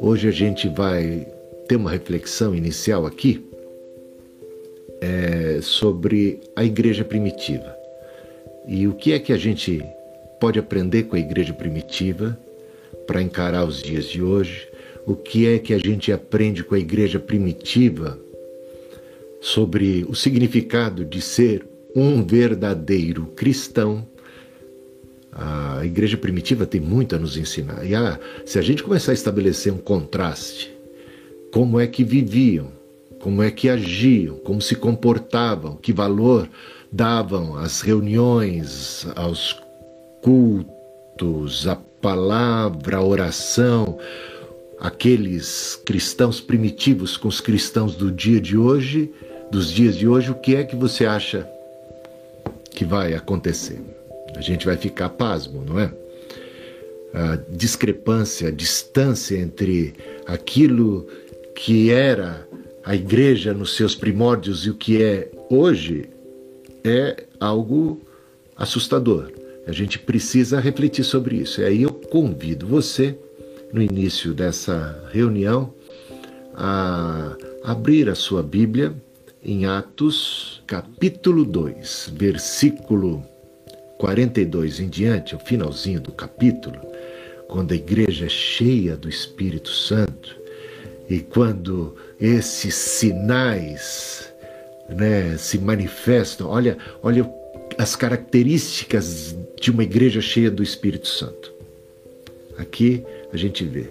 Hoje a gente vai ter uma reflexão inicial aqui é, sobre a igreja primitiva. E o que é que a gente pode aprender com a igreja primitiva para encarar os dias de hoje? O que é que a gente aprende com a igreja primitiva sobre o significado de ser um verdadeiro cristão? A igreja primitiva tem muito a nos ensinar. E se a gente começar a estabelecer um contraste, como é que viviam, como é que agiam, como se comportavam, que valor davam às reuniões, aos cultos, à palavra, à oração, aqueles cristãos primitivos com os cristãos do dia de hoje, dos dias de hoje, o que é que você acha que vai acontecer? A gente vai ficar pasmo, não é? A discrepância, a distância entre aquilo que era a igreja nos seus primórdios e o que é hoje é algo assustador. A gente precisa refletir sobre isso. E aí eu convido você, no início dessa reunião, a abrir a sua Bíblia em Atos, capítulo 2, versículo 42 em diante, o finalzinho do capítulo, quando a igreja é cheia do Espírito Santo e quando esses sinais né, se manifestam, olha, olha as características de uma igreja cheia do Espírito Santo. Aqui a gente vê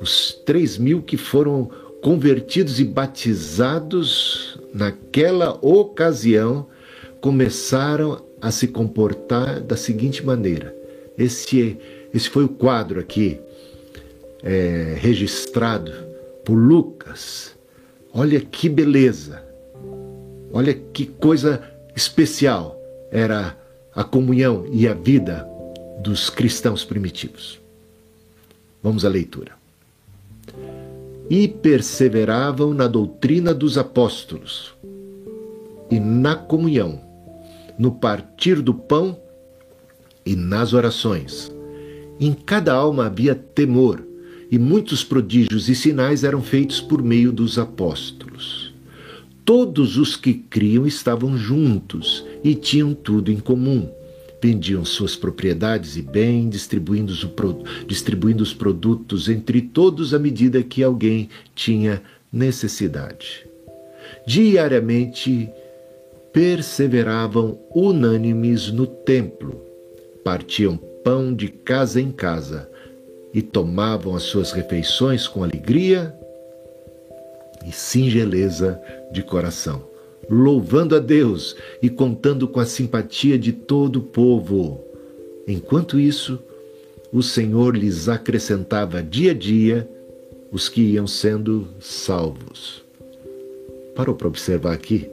os três mil que foram convertidos e batizados naquela ocasião começaram a se comportar da seguinte maneira. Esse, esse foi o quadro aqui é, registrado por Lucas. Olha que beleza, olha que coisa especial era a comunhão e a vida dos cristãos primitivos. Vamos à leitura. E perseveravam na doutrina dos apóstolos e na comunhão, no partir do pão e nas orações. Em cada alma havia temor e muitos prodígios e sinais eram feitos por meio dos apóstolos. Todos os que criam estavam juntos e tinham tudo em comum. Vendiam suas propriedades e bens, distribuindo os, distribuindo os produtos entre todos à medida que alguém tinha necessidade. Diariamente perseveravam unânimes no templo, partiam pão de casa em casa e tomavam as suas refeições com alegria e singeleza de coração, louvando a Deus e contando com a simpatia de todo o povo. Enquanto isso, o Senhor lhes acrescentava dia a dia os que iam sendo salvos. Parou para observar aqui?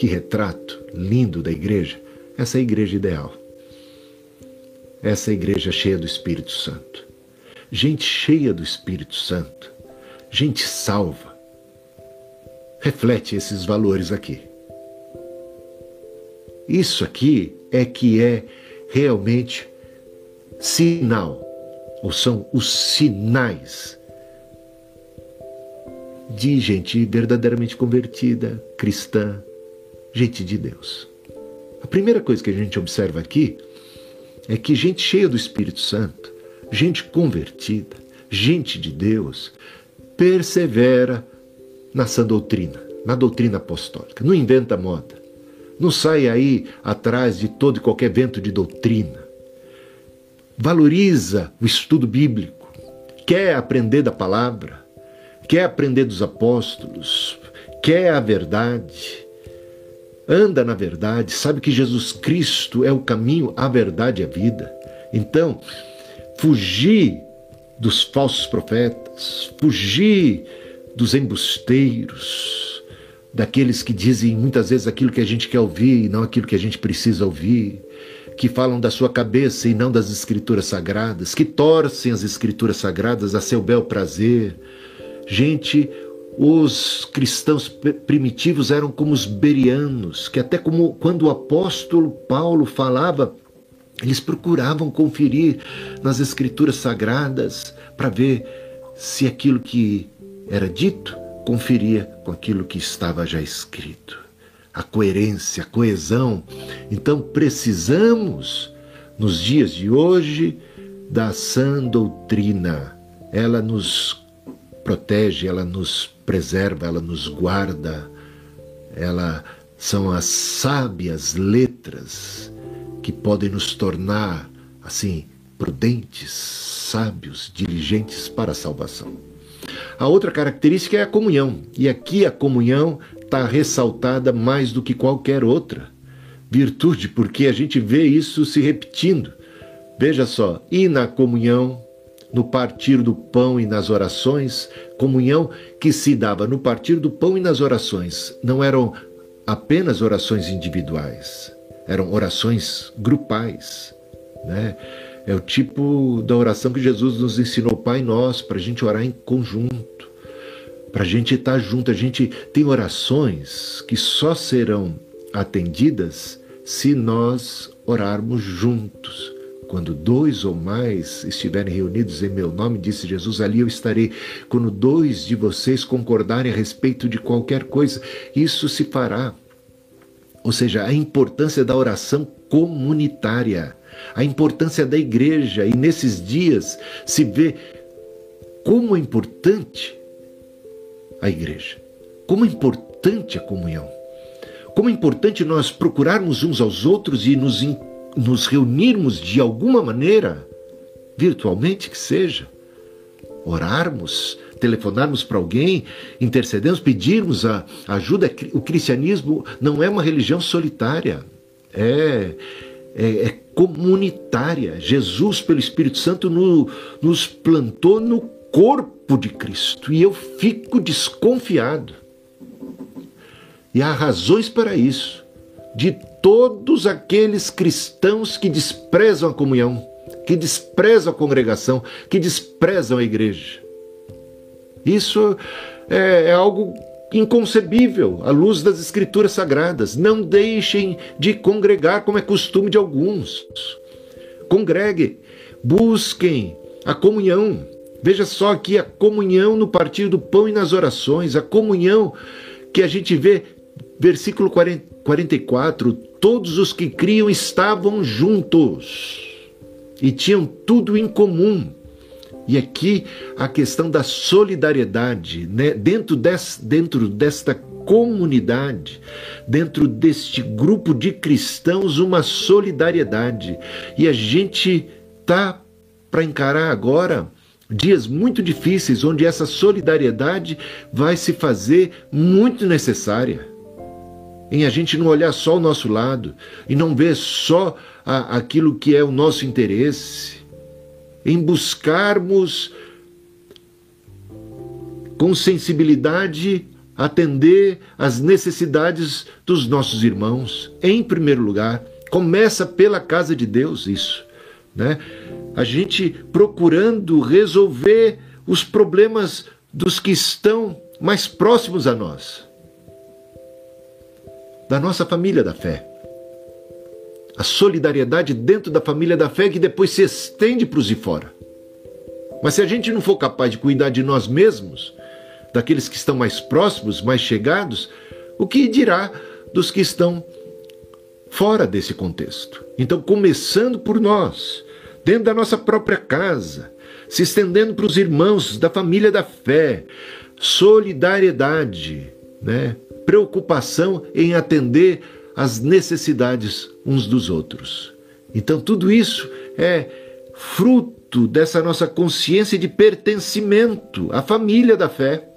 Que retrato lindo da igreja. Essa é a igreja ideal. Essa é a igreja cheia do Espírito Santo gente cheia do Espírito Santo, gente salva. Reflete esses valores aqui. Isso aqui é que é realmente sinal, ou são os sinais de gente verdadeiramente convertida, cristã, gente de Deus. A primeira coisa que a gente observa aqui é que gente cheia do Espírito Santo gente convertida, gente de Deus, persevera na sã doutrina, na doutrina apostólica. Não inventa moda. Não sai aí atrás de todo e qualquer vento de doutrina. Valoriza o estudo bíblico. Quer aprender da palavra, quer aprender dos apóstolos, quer a verdade. Anda na verdade, sabe que Jesus Cristo é o caminho, a verdade e a vida. Então, fugir dos falsos profetas, fugir dos embusteiros, daqueles que dizem muitas vezes aquilo que a gente quer ouvir e não aquilo que a gente precisa ouvir, que falam da sua cabeça e não das escrituras sagradas, que torcem as escrituras sagradas a seu bel prazer. Gente, os cristãos primitivos eram como os berianos, que até como quando o apóstolo Paulo falava eles procuravam conferir nas escrituras sagradas para ver se aquilo que era dito conferia com aquilo que estava já escrito. A coerência, a coesão. Então precisamos, nos dias de hoje, da sã doutrina. Ela nos protege, ela nos preserva, ela nos guarda. Ela são as sábias letras que podem nos tornar assim prudentes, sábios, diligentes para a salvação. A outra característica é a comunhão, e aqui a comunhão está ressaltada mais do que qualquer outra virtude, porque a gente vê isso se repetindo. Veja só, e na comunhão, no partir do pão e nas orações, comunhão que se dava no partir do pão e nas orações, não eram apenas orações individuais, eram orações grupais, né? É o tipo da oração que Jesus nos ensinou, Pai Nosso, para a gente orar em conjunto, para a gente estar junto. A gente tem orações que só serão atendidas se nós orarmos juntos. Quando dois ou mais estiverem reunidos em meu nome, disse Jesus, ali eu estarei. Quando dois de vocês concordarem a respeito de qualquer coisa, isso se fará. Ou seja, a importância da oração comunitária, a importância da igreja, e nesses dias se vê como é importante a igreja, como é importante a comunhão, como é importante nós procurarmos uns aos outros e nos nos reunirmos de alguma maneira, virtualmente que seja, orarmos, telefonarmos para alguém, intercedermos, pedirmos a ajuda. O cristianismo não é uma religião solitária, é, é, é comunitária. Jesus, pelo Espírito Santo, no, nos plantou no corpo de Cristo e eu fico desconfiado. E há razões para isso, de todos aqueles cristãos que desprezam a comunhão, que desprezam a congregação, que desprezam a igreja. Isso é, é algo inconcebível à luz das Escrituras Sagradas. Não deixem de congregar como é costume de alguns. Congreguem, busquem a comunhão. Veja só aqui a comunhão no partir do pão e nas orações, a comunhão que a gente vê, versículo 40, 44, todos os que criam estavam juntos e tinham tudo em comum. E aqui a questão da solidariedade, né? dentro, des, dentro desta comunidade, dentro deste grupo de cristãos, uma solidariedade. E a gente tá para encarar agora dias muito difíceis, onde essa solidariedade vai se fazer muito necessária em a gente não olhar só o nosso lado e não ver só a, aquilo que é o nosso interesse, em buscarmos com sensibilidade atender às necessidades dos nossos irmãos. Em primeiro lugar, começa pela casa de Deus isso, né? A gente procurando resolver os problemas dos que estão mais próximos a nós da nossa família da fé. A solidariedade dentro da família da fé que depois se estende para os de fora. Mas se a gente não for capaz de cuidar de nós mesmos, daqueles que estão mais próximos, mais chegados, o que dirá dos que estão fora desse contexto? Então, começando por nós, dentro da nossa própria casa, se estendendo para os irmãos da família da fé, solidariedade, né? Preocupação em atender às necessidades uns dos outros. Então, tudo isso é fruto dessa nossa consciência de pertencimento à família da fé,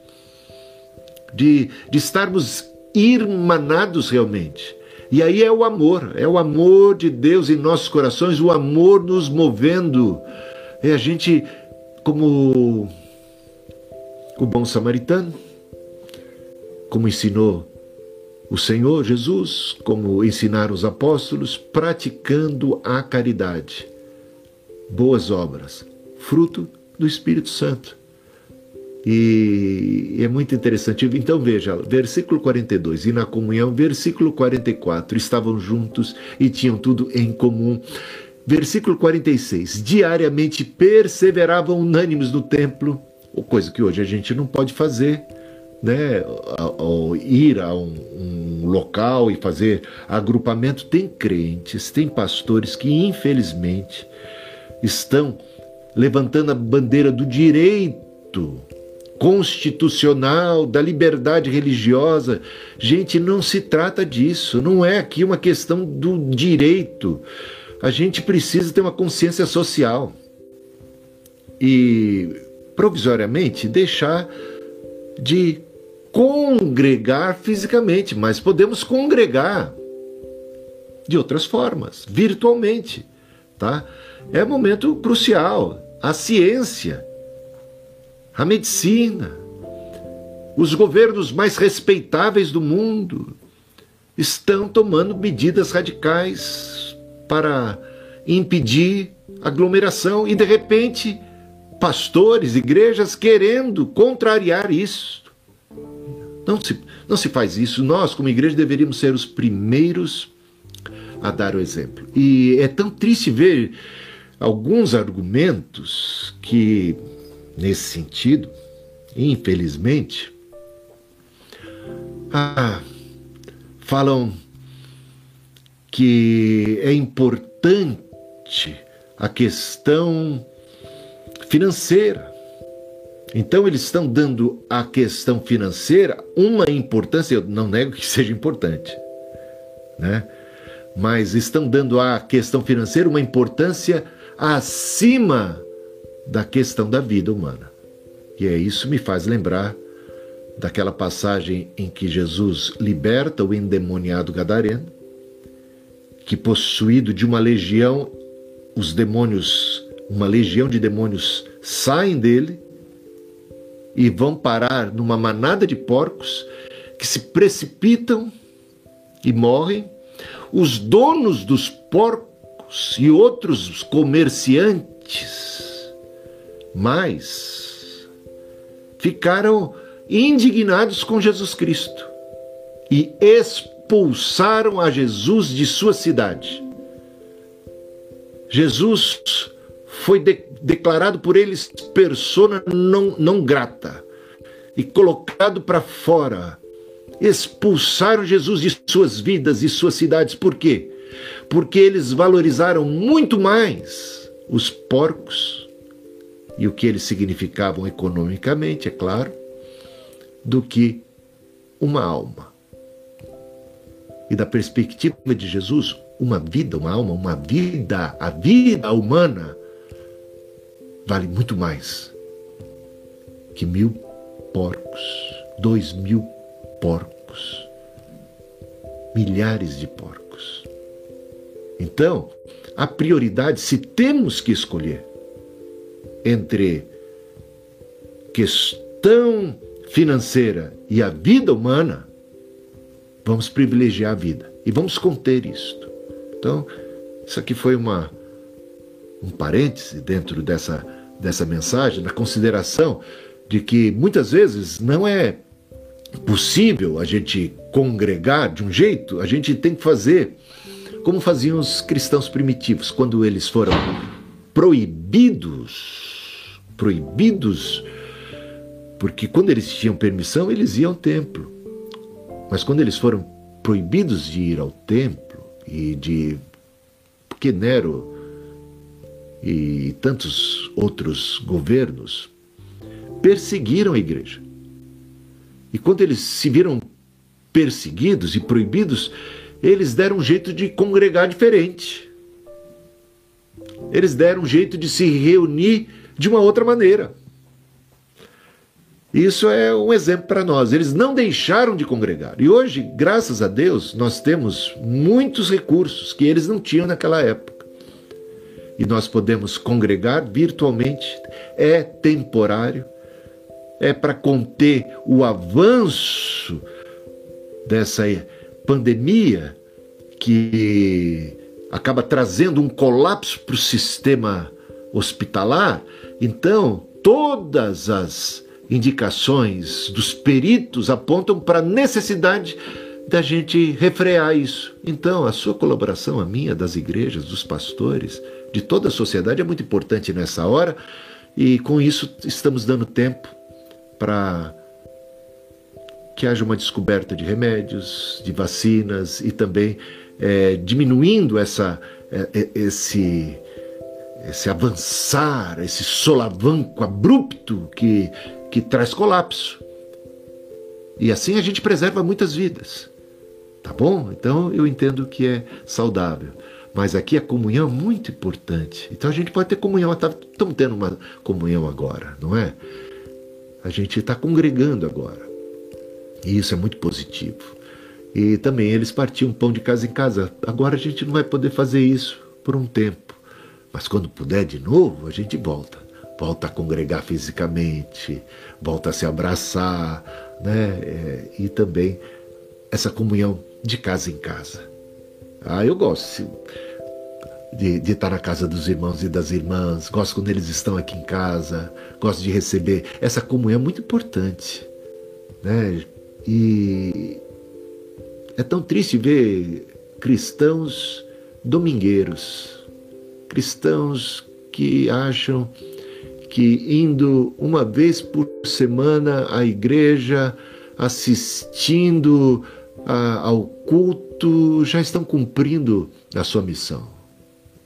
de, de estarmos irmanados realmente. E aí é o amor, é o amor de Deus em nossos corações, o amor nos movendo. É a gente, como o bom samaritano, como ensinou o Senhor Jesus, como ensinaram os apóstolos, praticando a caridade. Boas obras, fruto do Espírito Santo. E é muito interessante. Então veja, versículo 42, e na comunhão, versículo 44, estavam juntos e tinham tudo em comum. Versículo 46, diariamente perseveravam unânimes no templo coisa que hoje a gente não pode fazer, né? Ao ir a um, um local e fazer agrupamento, tem crentes, tem pastores que infelizmente estão levantando a bandeira do direito constitucional, da liberdade religiosa. Gente, não se trata disso, não é aqui uma questão do direito. A gente precisa ter uma consciência social e, provisoriamente, deixar de congregar fisicamente, mas podemos congregar de outras formas, virtualmente, tá? É momento crucial. A ciência a medicina, os governos mais respeitáveis do mundo estão tomando medidas radicais para impedir aglomeração e de repente pastores, igrejas querendo contrariar isso. Não se, não se faz isso. Nós, como igreja, deveríamos ser os primeiros a dar o exemplo. E é tão triste ver alguns argumentos que nesse sentido, infelizmente, ah, falam que é importante a questão financeira. Então, eles estão dando à questão financeira uma importância, eu não nego que seja importante, né? mas estão dando à questão financeira uma importância acima da questão da vida humana. E é isso me faz lembrar daquela passagem em que Jesus liberta o endemoniado gadareno, que possuído de uma legião, os demônios, uma legião de demônios saem dele e vão parar numa manada de porcos que se precipitam e morrem. Os donos dos porcos e outros comerciantes mas ficaram indignados com Jesus Cristo e expulsaram a Jesus de sua cidade. Jesus foi de, declarado por eles persona não, não grata e colocado para fora. Expulsaram Jesus de suas vidas e suas cidades. Por quê? Porque eles valorizaram muito mais os porcos e o que eles significavam economicamente, é claro, do que uma alma. E da perspectiva de Jesus, uma vida, uma alma, uma vida, a vida humana vale muito mais que mil porcos, dois mil porcos, milhares de porcos. Então, a prioridade, se temos que escolher, entre questão financeira e a vida humana, vamos privilegiar a vida e vamos conter isto. Então, isso aqui foi uma um parêntese dentro dessa dessa mensagem, na consideração de que muitas vezes não é possível a gente congregar de um jeito, a gente tem que fazer como faziam os cristãos primitivos quando eles foram proibidos proibidos, porque quando eles tinham permissão, eles iam ao templo. Mas quando eles foram proibidos de ir ao templo e de. Porque Nero e tantos outros governos perseguiram a igreja. E quando eles se viram perseguidos e proibidos, eles deram um jeito de congregar diferente. Eles deram um jeito de se reunir de uma outra maneira. Isso é um exemplo para nós. Eles não deixaram de congregar. E hoje, graças a Deus, nós temos muitos recursos que eles não tinham naquela época. E nós podemos congregar virtualmente. É temporário. É para conter o avanço dessa pandemia que acaba trazendo um colapso para o sistema hospitalar então, todas as indicações dos peritos apontam para a necessidade da gente refrear isso. Então, a sua colaboração, a minha, das igrejas, dos pastores, de toda a sociedade é muito importante nessa hora E com isso estamos dando tempo para que haja uma descoberta de remédios, de vacinas e também é, diminuindo essa, é, é esse, esse avançar, esse solavanco abrupto que, que traz colapso. E assim a gente preserva muitas vidas. Tá bom? Então eu entendo que é saudável. Mas aqui a comunhão é muito importante. Então a gente pode ter comunhão. Estamos tá, tendo uma comunhão agora, não é? A gente está congregando agora. E isso é muito positivo. E também eles partiam pão de casa em casa. Agora a gente não vai poder fazer isso por um tempo. Mas quando puder de novo, a gente volta. Volta a congregar fisicamente, volta a se abraçar, né? É, e também essa comunhão de casa em casa. Ah, eu gosto de, de, estar na casa dos irmãos e das irmãs, gosto quando eles estão aqui em casa, gosto de receber. Essa comunhão é muito importante. Né? E é tão triste ver cristãos domingueiros, cristãos que acham que indo uma vez por semana à igreja, assistindo a, ao culto, já estão cumprindo a sua missão.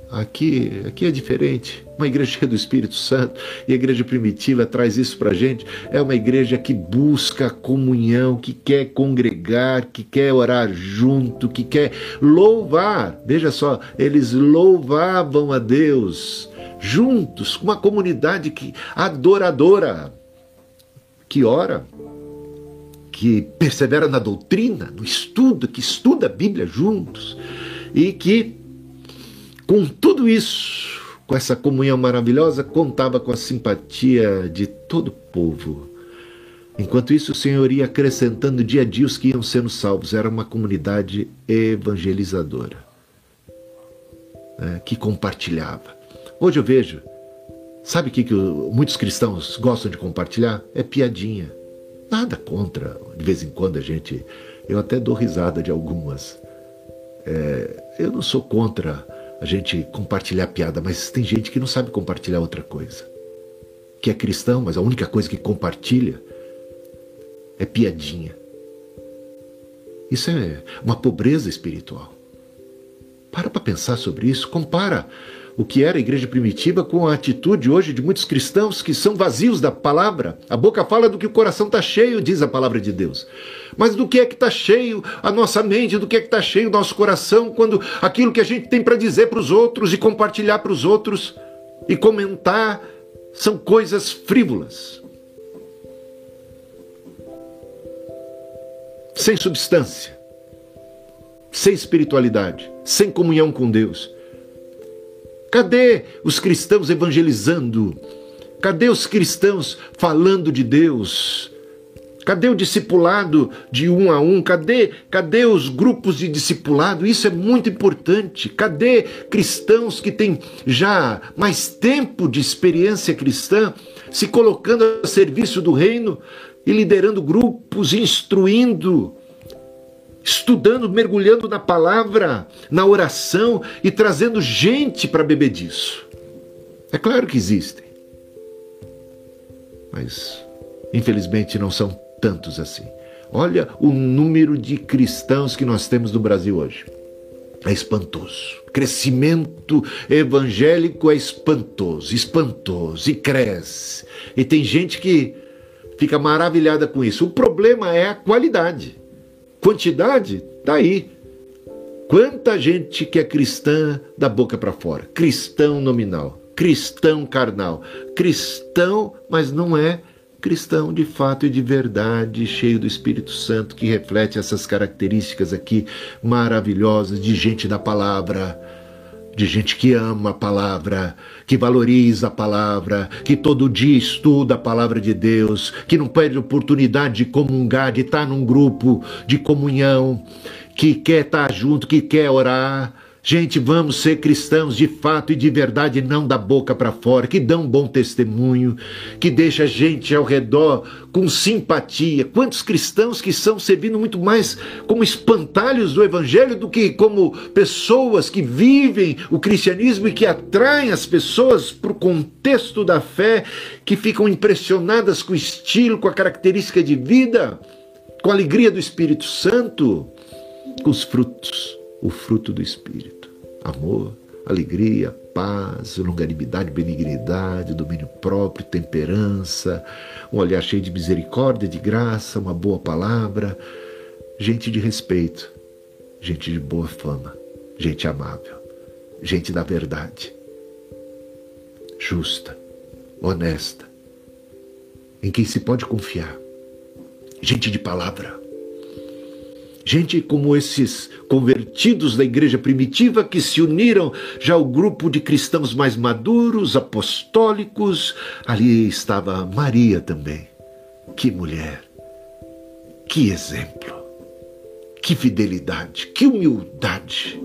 Aqui, aqui é diferente. Uma igreja do Espírito Santo e a igreja primitiva traz isso para a gente. É uma igreja que busca comunhão, que quer congregar, que quer orar junto, que quer louvar. Veja só, eles louvavam a Deus juntos, uma comunidade que adoradora, que ora, que persevera na doutrina, no estudo, que estuda a Bíblia juntos e que com tudo isso, com essa comunhão maravilhosa, contava com a simpatia de todo o povo. Enquanto isso, o Senhor ia acrescentando dia a dia os que iam sendo salvos. Era uma comunidade evangelizadora, né, que compartilhava. Hoje eu vejo, sabe o que, que muitos cristãos gostam de compartilhar? É piadinha. Nada contra, de vez em quando a gente. Eu até dou risada de algumas. É, eu não sou contra a gente compartilhar piada, mas tem gente que não sabe compartilhar outra coisa. Que é cristão, mas a única coisa que compartilha é piadinha. Isso é uma pobreza espiritual. Para para pensar sobre isso, compara o que era a igreja primitiva com a atitude hoje de muitos cristãos que são vazios da palavra. A boca fala do que o coração está cheio, diz a palavra de Deus. Mas do que é que está cheio a nossa mente, do que é que está cheio o nosso coração, quando aquilo que a gente tem para dizer para os outros e compartilhar para os outros e comentar são coisas frívolas. Sem substância, sem espiritualidade, sem comunhão com Deus Cadê os cristãos evangelizando? Cadê os cristãos falando de Deus? Cadê o discipulado de um a um? Cadê, cadê os grupos de discipulado? Isso é muito importante. Cadê cristãos que têm já mais tempo de experiência cristã se colocando a serviço do reino e liderando grupos, instruindo? Estudando, mergulhando na palavra, na oração e trazendo gente para beber disso. É claro que existem, mas infelizmente não são tantos assim. Olha o número de cristãos que nós temos no Brasil hoje. É espantoso. Crescimento evangélico é espantoso, espantoso e cresce. E tem gente que fica maravilhada com isso. O problema é a qualidade. Quantidade está aí. Quanta gente que é cristã da boca para fora? Cristão nominal, cristão carnal, cristão, mas não é cristão de fato e de verdade, cheio do Espírito Santo, que reflete essas características aqui maravilhosas de gente da palavra de gente que ama a palavra, que valoriza a palavra, que todo dia estuda a palavra de Deus, que não perde oportunidade de comungar, de estar num grupo de comunhão, que quer estar junto, que quer orar. Gente, vamos ser cristãos de fato e de verdade, não da boca para fora, que dão um bom testemunho, que deixa a gente ao redor com simpatia. Quantos cristãos que estão servindo muito mais como espantalhos do evangelho do que como pessoas que vivem o cristianismo e que atraem as pessoas para o contexto da fé, que ficam impressionadas com o estilo, com a característica de vida, com a alegria do Espírito Santo, com os frutos o fruto do Espírito: amor, alegria, paz, longanimidade, benignidade, domínio próprio, temperança, um olhar cheio de misericórdia, de graça, uma boa palavra, gente de respeito, gente de boa fama, gente amável, gente da verdade, justa, honesta, em quem se pode confiar, gente de palavra Gente como esses convertidos da igreja primitiva que se uniram já ao grupo de cristãos mais maduros, apostólicos. Ali estava Maria também. Que mulher! Que exemplo! Que fidelidade! Que humildade!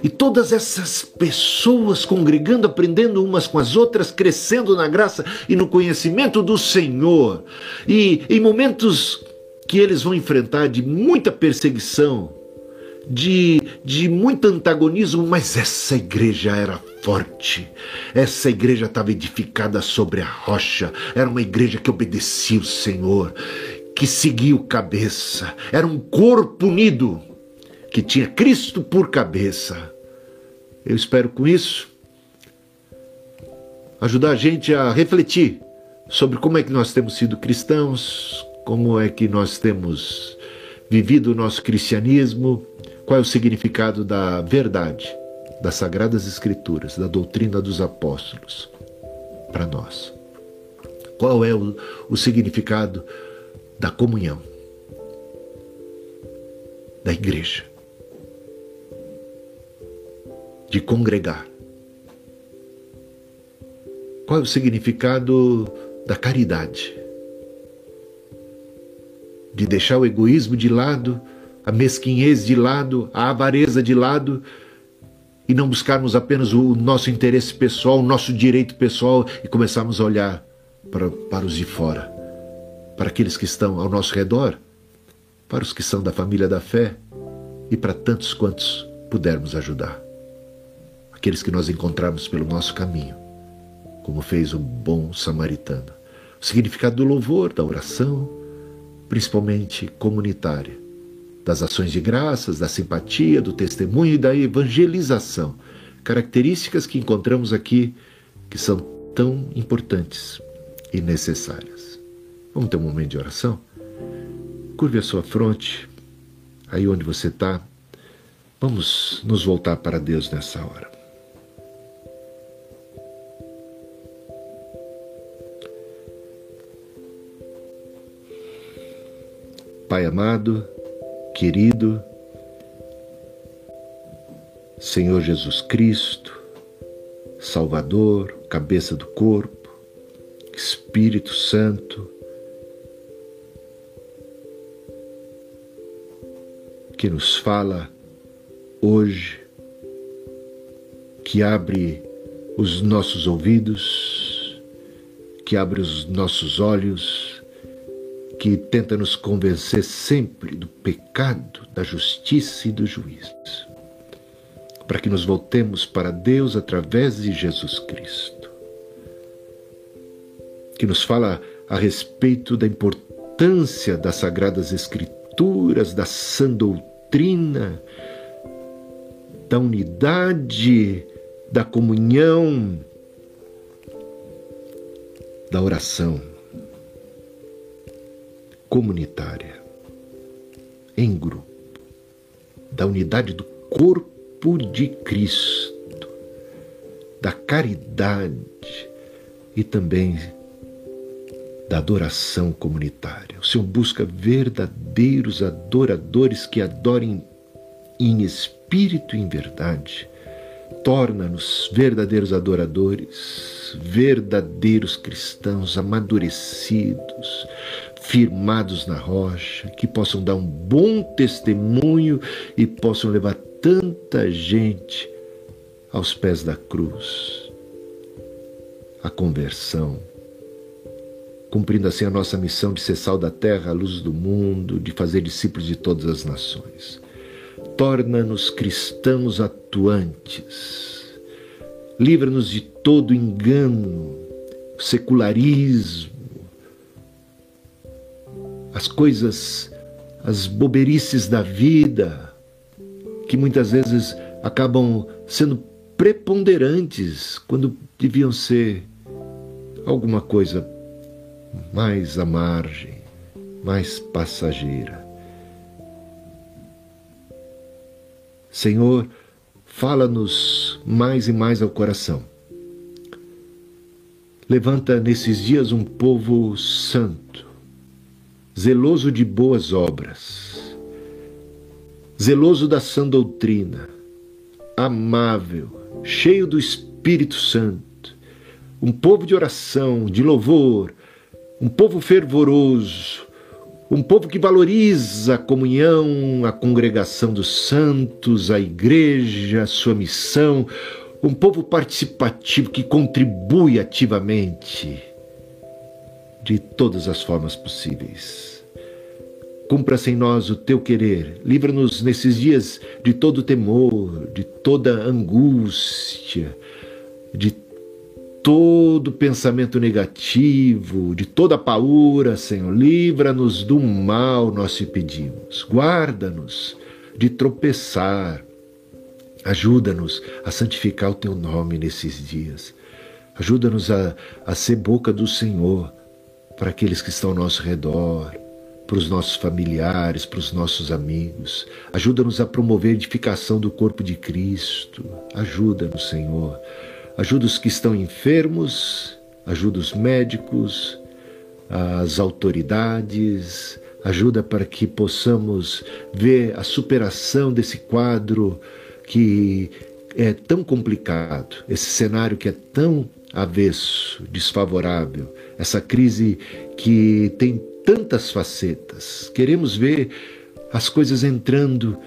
E todas essas pessoas congregando, aprendendo umas com as outras, crescendo na graça e no conhecimento do Senhor. E em momentos que eles vão enfrentar de muita perseguição, de, de muito antagonismo, mas essa igreja era forte. Essa igreja estava edificada sobre a rocha. Era uma igreja que obedecia o Senhor, que seguia o cabeça. Era um corpo unido que tinha Cristo por cabeça. Eu espero com isso ajudar a gente a refletir sobre como é que nós temos sido cristãos, como é que nós temos vivido o nosso cristianismo, qual é o significado da verdade, das Sagradas Escrituras, da doutrina dos apóstolos para nós. Qual é o, o significado da comunhão, da igreja, de congregar. Qual é o significado da caridade? De deixar o egoísmo de lado, a mesquinhez de lado, a avareza de lado e não buscarmos apenas o nosso interesse pessoal, o nosso direito pessoal e começarmos a olhar para, para os de fora, para aqueles que estão ao nosso redor, para os que são da família da fé e para tantos quantos pudermos ajudar. Aqueles que nós encontramos pelo nosso caminho, como fez o bom samaritano. O significado do louvor, da oração, principalmente comunitária, das ações de graças, da simpatia, do testemunho e da evangelização, características que encontramos aqui que são tão importantes e necessárias. Vamos ter um momento de oração? Curve a sua fronte, aí onde você está. Vamos nos voltar para Deus nessa hora. Pai amado, querido, Senhor Jesus Cristo, Salvador, cabeça do corpo, Espírito Santo, que nos fala hoje, que abre os nossos ouvidos, que abre os nossos olhos, que tenta nos convencer sempre do pecado, da justiça e do juízo, para que nos voltemos para Deus através de Jesus Cristo, que nos fala a respeito da importância das Sagradas Escrituras, da sã doutrina, da unidade, da comunhão, da oração comunitária, em grupo, da unidade do corpo de Cristo, da caridade e também da adoração comunitária. O Senhor busca verdadeiros adoradores que adorem em espírito e em verdade. Torna-nos verdadeiros adoradores, verdadeiros cristãos amadurecidos, firmados na rocha, que possam dar um bom testemunho e possam levar tanta gente aos pés da cruz, a conversão, cumprindo assim a nossa missão de ser sal da terra, a luz do mundo, de fazer discípulos de todas as nações. Torna-nos cristãos atuantes. Livra-nos de todo engano, secularismo, as coisas, as boberices da vida, que muitas vezes acabam sendo preponderantes quando deviam ser alguma coisa mais à margem, mais passageira. Senhor, fala-nos mais e mais ao coração. Levanta nesses dias um povo santo, zeloso de boas obras, zeloso da sã doutrina, amável, cheio do Espírito Santo, um povo de oração, de louvor, um povo fervoroso, um povo que valoriza a comunhão, a congregação dos santos, a igreja, a sua missão, um povo participativo que contribui ativamente de todas as formas possíveis. Cumpra-se em nós o teu querer, livra-nos nesses dias de todo temor, de toda angústia, de todo pensamento negativo, de toda paura, Senhor. Livra-nos do mal, nós te pedimos. Guarda-nos de tropeçar. Ajuda-nos a santificar o teu nome nesses dias. Ajuda-nos a, a ser boca do Senhor para aqueles que estão ao nosso redor, para os nossos familiares, para os nossos amigos. Ajuda-nos a promover a edificação do corpo de Cristo. Ajuda-nos, Senhor ajuda os que estão enfermos, ajuda os médicos, as autoridades, ajuda para que possamos ver a superação desse quadro que é tão complicado, esse cenário que é tão avesso, desfavorável, essa crise que tem tantas facetas. Queremos ver as coisas entrando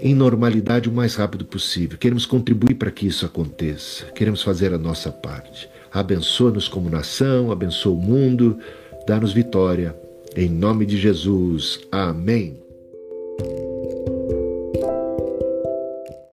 em normalidade o mais rápido possível. Queremos contribuir para que isso aconteça. Queremos fazer a nossa parte. Abençoa-nos como nação, abençoa o mundo, dá-nos vitória. Em nome de Jesus. Amém.